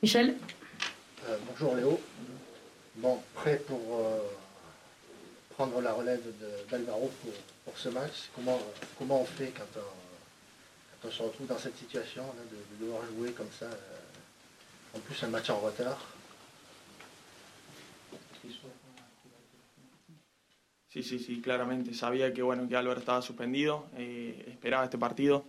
Michel euh, Bonjour Léo. Bon, prêt pour euh, prendre la relève d'Alvaro pour, pour, ce match comment, comment on fait quand on, quand on se retrouve dans cette situation de, de, devoir jouer comme ça euh, En plus, un match en retard? Sí, sí, sí, claramente. Sabía que, bueno, que Álvaro estaba suspendido, eh, esperaba este partido.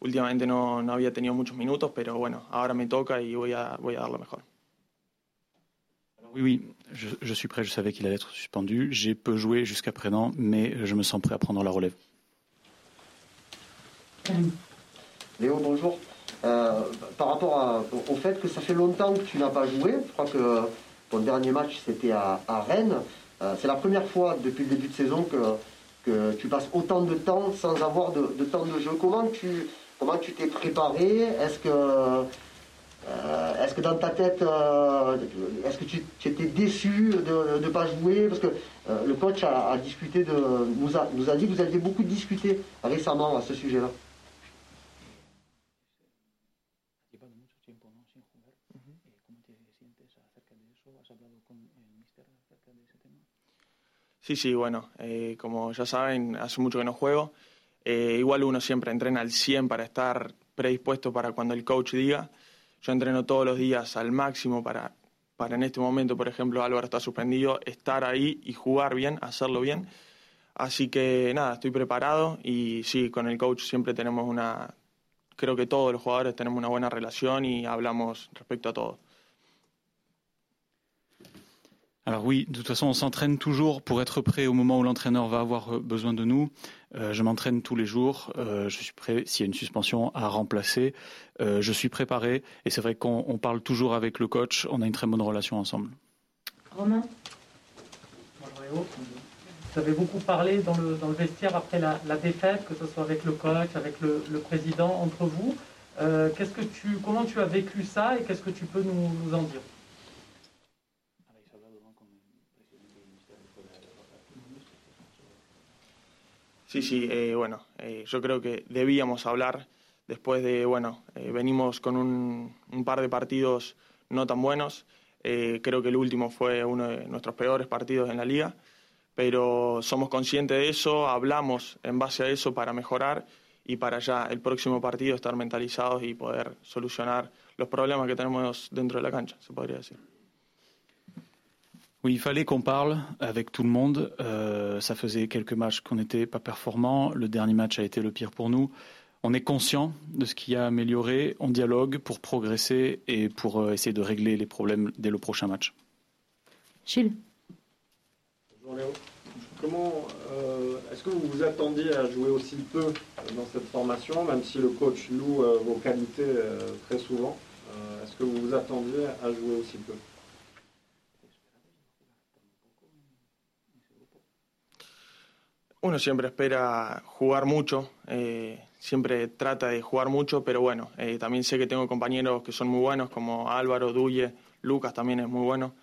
Últimamente no, no, había tenido muchos minutos, pero bueno, ahora me toca y voy a, voy a dar lo mejor. Oui, oui, je, je suis prêt, je savais qu'il allait être suspendu. J'ai peu joué jusqu'à présent, mais je me sens prêt à prendre la relève. Léo, bonjour. Euh, par rapport à, au fait que ça fait longtemps que tu n'as pas joué, je crois que ton dernier match c'était à, à, Rennes. Euh, c'est la première fois depuis le début de saison que, que tu passes autant de temps sans avoir de, de temps de jeu. Comment tu comment tu t'es préparé? Est-ce que euh, est-ce que dans ta tête, euh, est-ce que tu, tu, étais déçu de ne pas jouer? Parce que euh, le coach a, a, discuté de, nous a, nous a dit que vous aviez beaucoup discuté récemment à ce sujet-là. Sí, sí, bueno, eh, como ya saben, hace mucho que no juego. Eh, igual uno siempre entrena al 100 para estar predispuesto para cuando el coach diga. Yo entreno todos los días al máximo para, para en este momento, por ejemplo, Álvaro está suspendido, estar ahí y jugar bien, hacerlo bien. Así que nada, estoy preparado y sí, con el coach siempre tenemos una, creo que todos los jugadores tenemos una buena relación y hablamos respecto a todo. Alors oui, de toute façon, on s'entraîne toujours pour être prêt au moment où l'entraîneur va avoir besoin de nous. Euh, je m'entraîne tous les jours. Euh, je suis prêt, s'il y a une suspension, à remplacer. Euh, je suis préparé. Et c'est vrai qu'on parle toujours avec le coach. On a une très bonne relation ensemble. Romain? Bonjour. Vous avez beaucoup parlé dans le, dans le vestiaire après la, la, défaite, que ce soit avec le coach, avec le, le président, entre vous. qu'est-ce que tu, comment tu as vécu ça et qu'est-ce que tu peux nous, nous en dire? Sí, sí, eh, bueno, eh, yo creo que debíamos hablar después de, bueno, eh, venimos con un, un, par de partidos no tan buenos. creo que el último fue uno de nuestros peores partidos en la liga, pero somos conscientes de eso, hablamos en base a eso para mejorar y para ya el próximo partido estar mentalizados y poder solucionar los problemas que tenemos dentro de la cancha, se podría decir. Oui, il fallait qu'on parle avec tout le monde. Euh, ça faisait quelques matchs qu'on n'était pas performants. Le dernier match a été le pire pour nous. On est conscient de ce qui a amélioré. On dialogue pour progresser et pour euh, essayer de régler les problèmes dès le prochain match. Gilles. Bonjour Léo. Comment euh, est-ce que vous vous attendiez à jouer aussi peu dans cette formation, même si le coach loue euh, vos qualités euh, très souvent? Est-ce que vous vous attendiez à jouer aussi peu? Uno siempre espera jugar mucho, eh, siempre trata de jugar mucho, pero bueno, eh, también sé que tengo compañeros que son muy buenos, como Álvaro, Duye, Lucas también es muy bueno.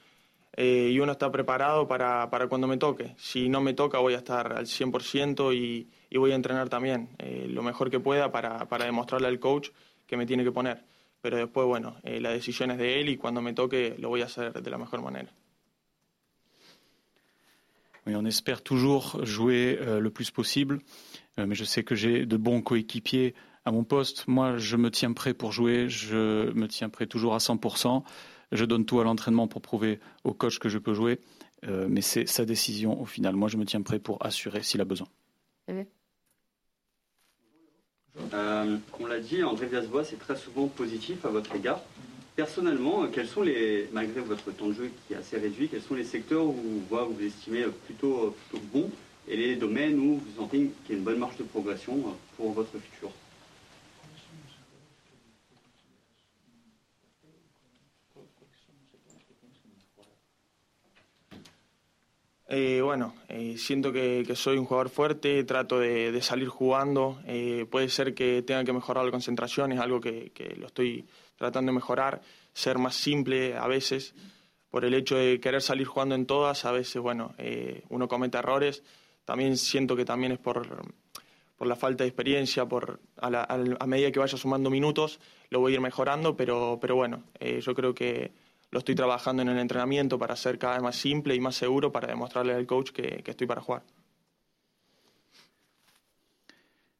Eh, y uno está preparado para, para, cuando me toque. Si no me toca voy a estar al 100% y, y voy a entrenar también eh, lo mejor que pueda para, para, demostrarle al coach que me tiene que poner. Pero después, bueno, la decisión es de él y cuando me toque lo voy a hacer de la mejor manera. Oui, on espère toujours jouer euh, le plus possible, euh, mais je sais que j'ai de bons coéquipiers à mon poste. Moi, je me tiens prêt pour jouer, je me tiens prêt toujours à 100%. Je donne tout à l'entraînement pour prouver au coach que je peux jouer, euh, mais c'est sa décision au final. Moi, je me tiens prêt pour assurer s'il a besoin. Euh, on l'a dit, André Villas-Boas est très souvent positif à votre égard. Personnellement, quels sont les, malgré votre temps de jeu qui est assez réduit, quels sont les secteurs où vous, vous estimez plutôt, plutôt bons et les domaines où vous sentez qu'il y a une bonne marge de progression pour votre futur? Eh, bueno, eh, siento que, soy un jugador fuerte, trato de, salir jugando. Eh, puede ser que tenga que mejorar la concentración, es algo que, lo estoy tratando de mejorar. Ser más simple a veces, por el hecho de querer salir jugando en todas, a veces, bueno, eh, uno comete errores. También siento que también es por, por la falta de experiencia, por a, medida que vaya sumando minutos, lo voy a ir mejorando, pero, pero bueno, eh, yo creo que lo estoy trabajando en el entrenamiento para ser cada vez más simple y más seguro para demostrarle al coach que, que estoy para jugar.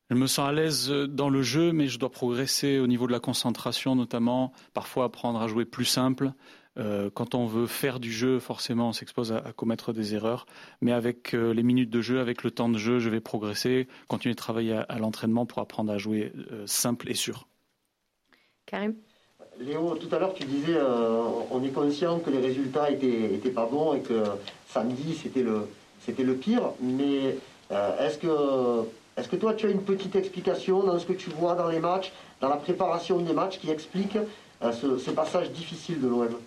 Je me sens à l'aise euh, dans le jeu, mais je dois progresser au niveau de la concentration notamment, parfois apprendre à jouer plus simple. Euh, quand on veut faire du jeu, forcément, on s'expose à, commettre des erreurs. Mais avec euh, les minutes de jeu, avec le temps de jeu, je vais progresser, continuer de travailler à, l'entraînement pour apprendre à jouer simple et sûr. Karim? Léo, tout à l'heure, tu disais, on est conscient que les résultats étaient, pas bons et que samedi, c'était le, pire. Mais est-ce que est-ce que toi, tu as une petite explication dans ce que tu vois dans les matchs, dans la préparation des matchs, qui explique euh, ce, passage difficile de l'OM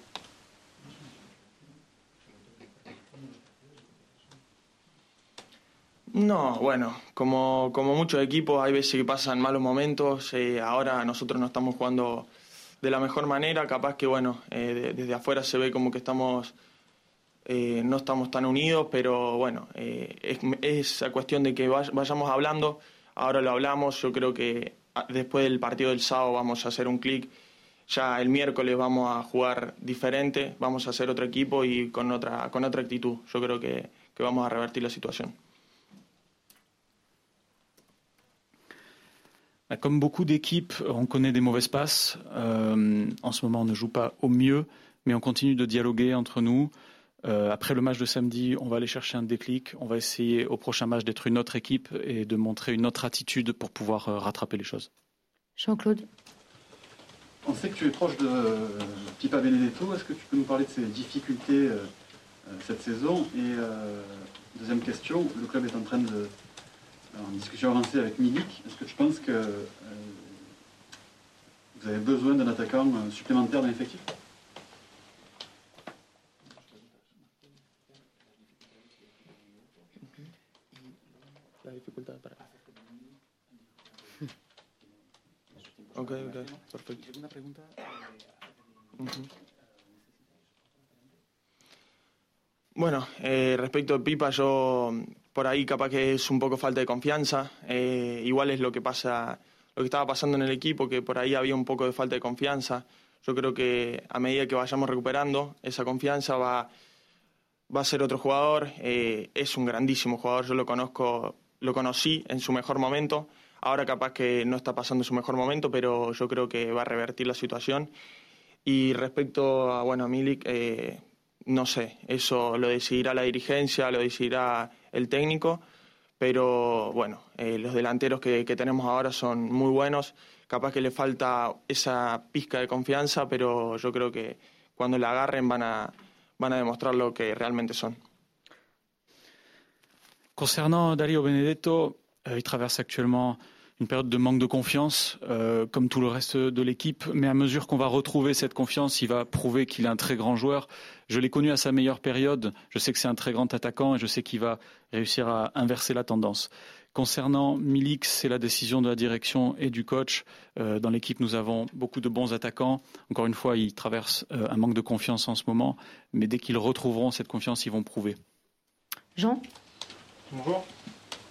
No, bueno, como, como muchos equipos hay veces que pasan malos momentos, eh, ahora nosotros no estamos jugando de la mejor manera, capaz que bueno, eh, desde afuera se ve como que estamos Eh, no estamos tan unidos, pero bueno, eh, es, esa cuestión de que vayamos hablando, ahora lo hablamos, yo creo que ah, después del partido del sábado vamos a hacer un clic, ya el miércoles vamos a jugar diferente, vamos a hacer otro equipo y con otra, con otra actitud, yo creo que, que vamos a revertir la situación. Comme beaucoup d'équipes, on connaît des mauvaises passes. Euh, en ce moment, on ne joue pas au mieux, mais on continue de dialoguer entre nous. Euh, après le match de samedi, on va aller chercher un déclic. On va essayer au prochain match d'être une autre équipe et de montrer une autre attitude pour pouvoir euh, rattraper les choses. Jean-Claude On sait que tu es proche de Pipa Benedetto. Est-ce que tu peux nous parler de ses difficultés euh, cette saison? Et deuxième question, le club est en train de, en discussion avancée avec Milik. Est-ce que tu penses que vous avez besoin d'un attaquant supplémentaire dans l'effectif? Ok, ok, perfecto. ¿Alguna pregunta? Bueno, eh, respecto de Pipa, yo por ahí capaz que es un poco falta de confianza. Eh, igual es lo que pasa, lo que estaba pasando en el equipo, que por ahí había un poco de falta de confianza. Yo creo que a medida que vayamos recuperando esa confianza va, va a ser otro jugador. Eh, es un grandísimo jugador, yo lo conozco, lo conocí en su mejor momento. Ahora capaz que no está pasando su mejor momento, pero yo creo que va a revertir la situación. Y respecto a, bueno, Milik, eh, no sé, eso lo decidirá la dirigencia, lo decidirá el técnico, pero bueno, eh, los delanteros que, tenemos ahora son muy buenos, capaz que le falta esa pizca de confianza, pero yo creo que cuando la agarren van a, van a demostrar lo que realmente son. Concernant Dario Benedetto, Euh, il traverse actuellement une période de manque de confiance, euh, comme tout le reste de l'équipe. Mais à mesure qu'on va retrouver cette confiance, il va prouver qu'il est un très grand joueur. Je l'ai connu à sa meilleure période. Je sais que c'est un très grand attaquant et je sais qu'il va réussir à inverser la tendance. Concernant Milik, c'est la décision de la direction et du coach. Euh, dans l'équipe, nous avons beaucoup de bons attaquants. Encore une fois, il traverse un manque de confiance en ce moment. Mais dès qu'ils retrouveront cette confiance, ils vont prouver. Jean? Bonjour.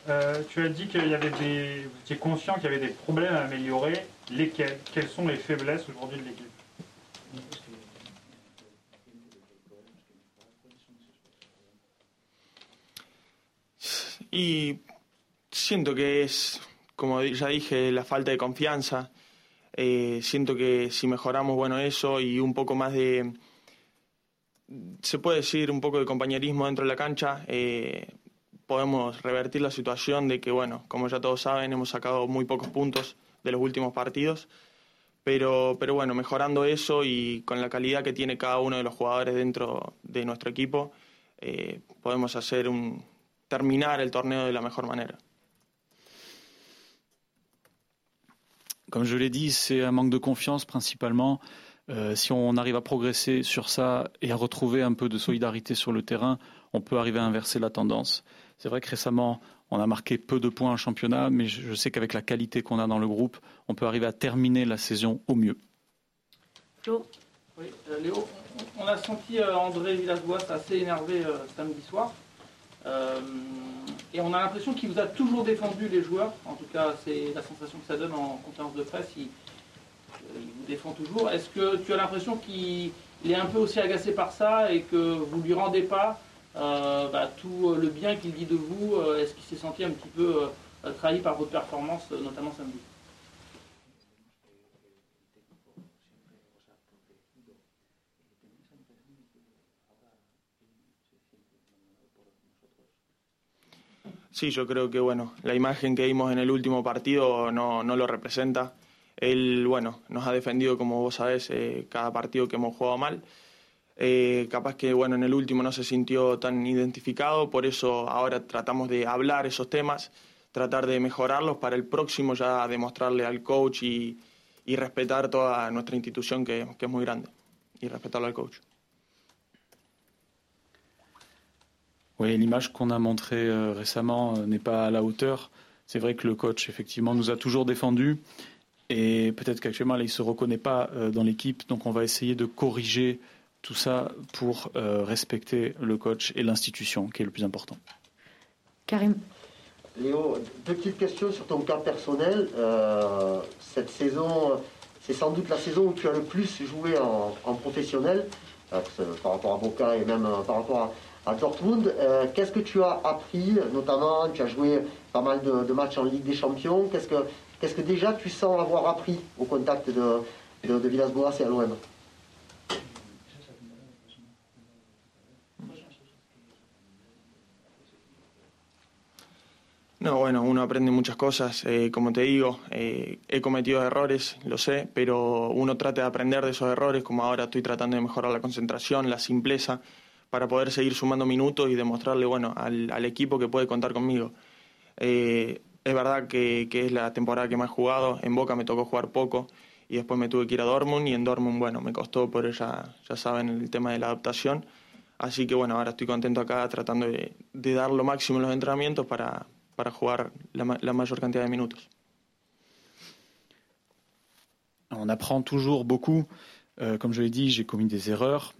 Euh, tu as dit qu'il y avait des. Vous étiez conscient qu'il y avait des problèmes à améliorer. Lesquels Quelles sont les faiblesses aujourd'hui de l'équipe Y siento que es, como ya dije, la falta de confianza. Eh, siento que si mejoramos, bueno, eso y un poco más de, se puede decir, un poco de compañerismo dentro de la cancha, eh, podemos revertir la situación de que, bueno, como ya todos saben, hemos sacado muy pocos puntos de los últimos partidos, pero, pero bueno, mejorando eso y con la calidad que tiene cada uno de los jugadores dentro de nuestro equipo, eh, podemos hacer un, terminar el torneo de la mejor manera. Comme je l'ai dit, c'est un manque de confiance principalement. Euh, si on arrive à progresser sur ça et à retrouver un peu de solidarité sur le terrain, on peut arriver à inverser la tendance. C'est vrai que récemment, on a marqué peu de points en championnat, mais je sais qu'avec la qualité qu'on a dans le groupe, on peut arriver à terminer la saison au mieux. Flo Oui, euh, Léo, on a senti euh, André Villas-Boas assez énervé euh, samedi soir. Et on a l'impression qu'il vous a toujours défendu les joueurs. En tout cas, c'est la sensation que ça donne en conférence de presse. Il, euh, vous défend toujours. Est-ce que tu as l'impression qu'il est un peu aussi agacé par ça et que vous lui rendez pas euh, bah, tout le bien qu'il dit de vous euh, Est-ce qu'il s'est senti un petit peu trahi par votre performance, notamment samedi Sí, yo creo que bueno, la imagen que vimos en el último partido no, no lo representa. Él, bueno, nos ha defendido, como vos sabés, eh, cada partido que hemos jugado mal. Eh, capaz que, bueno, en el último no se sintió tan identificado, por eso ahora tratamos de hablar esos temas, tratar de mejorarlos para el próximo ya demostrarle al coach y, y respetar toda nuestra institución que, que es muy grande, y respetarlo al coach. Oui, l'image qu'on a montrée euh, récemment euh, n'est pas à la hauteur. C'est vrai que le coach, effectivement, nous a toujours défendus. Et peut-être qu'actuellement, il ne se reconnaît pas euh, dans l'équipe. Donc, on va essayer de corriger tout ça pour respecter le coach et l'institution, qui est le plus important. Karim. Léo, deux petites questions sur ton cas personnel. cette saison, c'est sans doute la saison où tu as le plus joué en, professionnel, par rapport à Boca et même par rapport à à Dortmund. Euh, qu'est-ce que tu as appris, notamment, tu as joué pas mal de, matchs en Ligue des Champions. Qu'est-ce que, qu'est-ce que déjà tu sens avoir appris au contact de, de, Villas-Boas et à l'OM No, bueno, uno aprende muchas cosas. Eh, como te digo, eh, he cometido errores, lo sé, pero uno trata de aprender de esos errores, como ahora estoy tratando de mejorar la concentración, la simpleza. para poder seguir sumando minutos y demostrarle bueno, al, equipo que puede contar conmigo. Eh, es verdad que, es la temporada que más he jugado, en Boca me tocó jugar poco y después me tuve que ir a Dortmund y en Dortmund, bueno, me costó por ya, ya saben el tema de la adaptación. Así que bueno, ahora estoy contento acá tratando de, dar lo máximo en los entrenamientos para, para jugar la, la mayor de minutos. On apprend toujours beaucoup. Euh, comme je l'ai dit, j'ai commis des erreurs.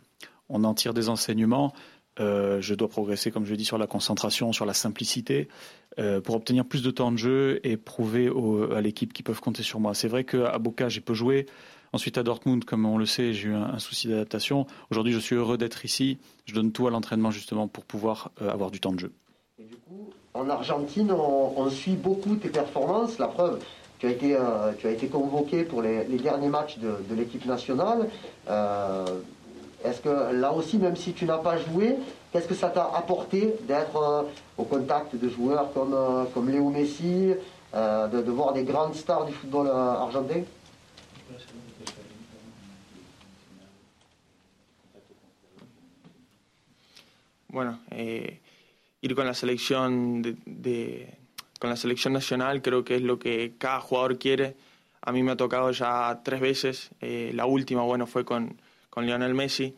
on en tire des enseignements. Euh, je dois progresser, comme je l'ai dit, sur la concentration, sur la simplicité, euh, pour obtenir plus de temps de jeu et prouver à l'équipe qu'ils peuvent compter sur moi. C'est vrai qu'à Boca, j'ai peu joué. Ensuite, à Dortmund, comme on le sait, j'ai eu un, souci d'adaptation. Aujourd'hui, je suis heureux d'être ici. Je donne tout à l'entraînement, justement, pour pouvoir avoir du temps de jeu. Et du coup, en Argentine, on, suit beaucoup tes performances. La preuve, tu as été, tu as été convoqué pour les, derniers matchs de, l'équipe nationale. Est-ce que là aussi, même si tu n'as pas joué, qu'est-ce que ça t'a apporté d'être euh, au contact de joueurs comme, euh, comme Léo Messi, euh, de, voir des grandes stars du football argentin? Bueno, eh, ir con la selección de, con la selección nacional creo que es lo que cada jugador quiere. A mí me ha tocado ya tres veces. Eh, la última, bueno, fue con, con Lionel Messi.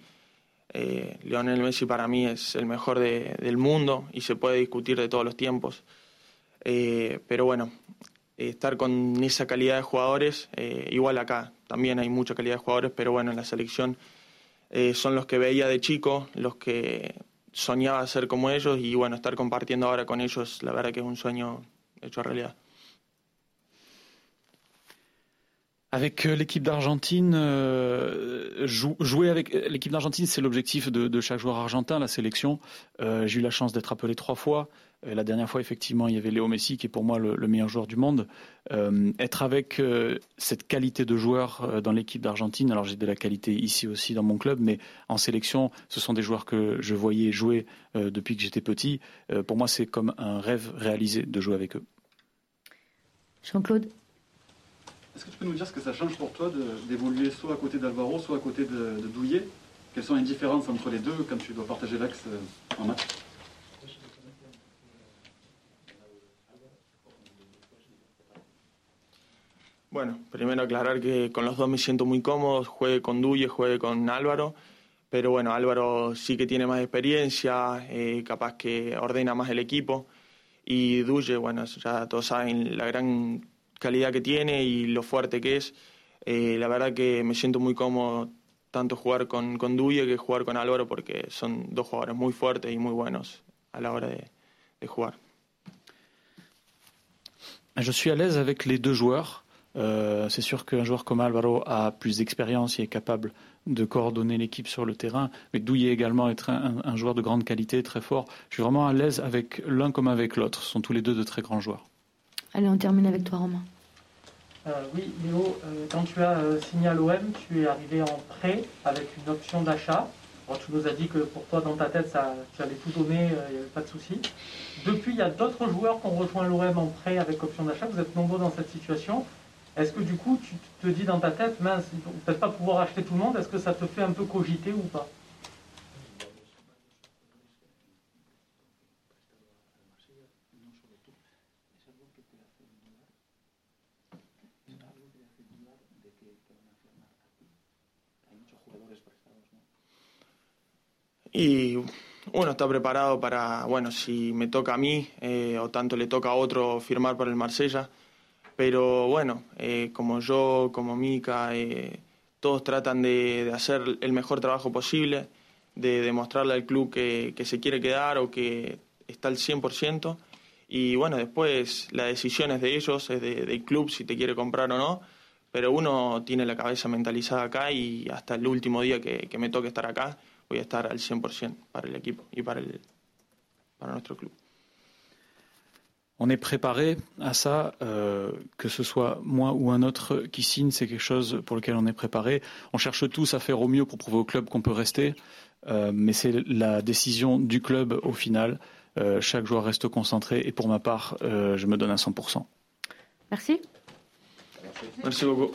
Eh, Lionel Messi para mí es el mejor del mundo y se puede discutir de todos los tiempos. Eh, pero bueno, estar con esa calidad de jugadores, eh, igual acá también hay mucha calidad de jugadores, pero bueno, en la selección son los que veía de chico, los que soñaba ser como ellos y bueno, estar compartiendo ahora con ellos, la verdad que es un sueño hecho realidad. Avec euh, l'équipe d'Argentine, euh, jouer avec euh, l'équipe d'Argentine, c'est l'objectif de, chaque joueur argentin, la sélection. J'ai eu la chance d'être appelé trois fois. La dernière fois, effectivement, il y avait Léo Messi, qui est pour moi le, meilleur joueur du monde. être avec cette qualité de joueur dans l'équipe d'Argentine, alors j'ai de la qualité ici aussi dans mon club, mais en sélection, ce sont des joueurs que je voyais jouer depuis que j'étais petit. pour moi, c'est comme un rêve réalisé de jouer avec eux. Jean-Claude? Est-ce que tu peux nous dire ce que ça change pour toi d'évoluer soit à côté d'Alvaro, soit à côté de, Douillet? Quelles sont les différences entre les deux quand tu dois partager l'axe euh, en match? Bueno, primero aclarar que con los dos me siento muy cómodo, juegue con Duye, juegue con Álvaro, pero bueno, Álvaro sí que tiene más experiencia, eh, capaz que ordena más el equipo, y Duye, bueno, ya todos saben la gran calidad que tiene y lo fuerte que es. Eh, la verdad que me siento muy cómodo tanto jugar con, con Duye que jugar con Álvaro porque son dos jugadores muy fuertes y muy buenos a la hora de, de jugar. Je suis à l'aise avec les deux joueurs. Euh, c'est sûr qu'un joueur comme Alvaro a plus d'expérience et est capable de coordonner l'équipe sur le terrain, mais Douillet également est un, un, joueur de grande qualité, très fort. Je suis vraiment à l'aise avec l'un comme avec l'autre. Ce sont tous les deux de très grands joueurs. Allez, on termine avec toi, Romain. Euh, oui, Léo, euh, quand tu as euh, signé à l'OM, tu es arrivé en prêt avec une option d'achat. tu nous as dit que pour toi, dans ta tête, ça, tu allais tout donner, il n'y avait pas de souci. Depuis, il y a d'autres joueurs qui ont rejoint l'OM en prêt avec option d'achat. Vous êtes nombreux dans cette situation. Est-ce que du coup, tu te dis dans ta tête, mince, ils vont peut-être pas pouvoir acheter tout le monde, est-ce que ça te fait un peu cogiter ou pas? Y uno está preparado para, bueno, si me toca a mí eh, o tanto le toca a otro firmar para el Marsella, Pero bueno, eh, como yo, como Mika, eh, todos tratan de, hacer el mejor trabajo posible, de demostrarle al club que, se quiere quedar o que está al 100%. Y bueno, después la decisión es de ellos, es del club si te quiere comprar o no. Pero uno tiene la cabeza mentalizada acá y hasta el último día que, que me toque estar acá voy a estar al 100% para el equipo y para, el, para nuestro club. On est préparé à ça, euh, que ce soit moi ou un autre qui signe, c'est quelque chose pour lequel on est préparé. On cherche tous à faire au mieux pour prouver au club qu'on peut rester, euh, mais c'est la décision du club au final. Euh, chaque joueur reste concentré et pour ma part, je me donne à 100%. Merci. Merci beaucoup.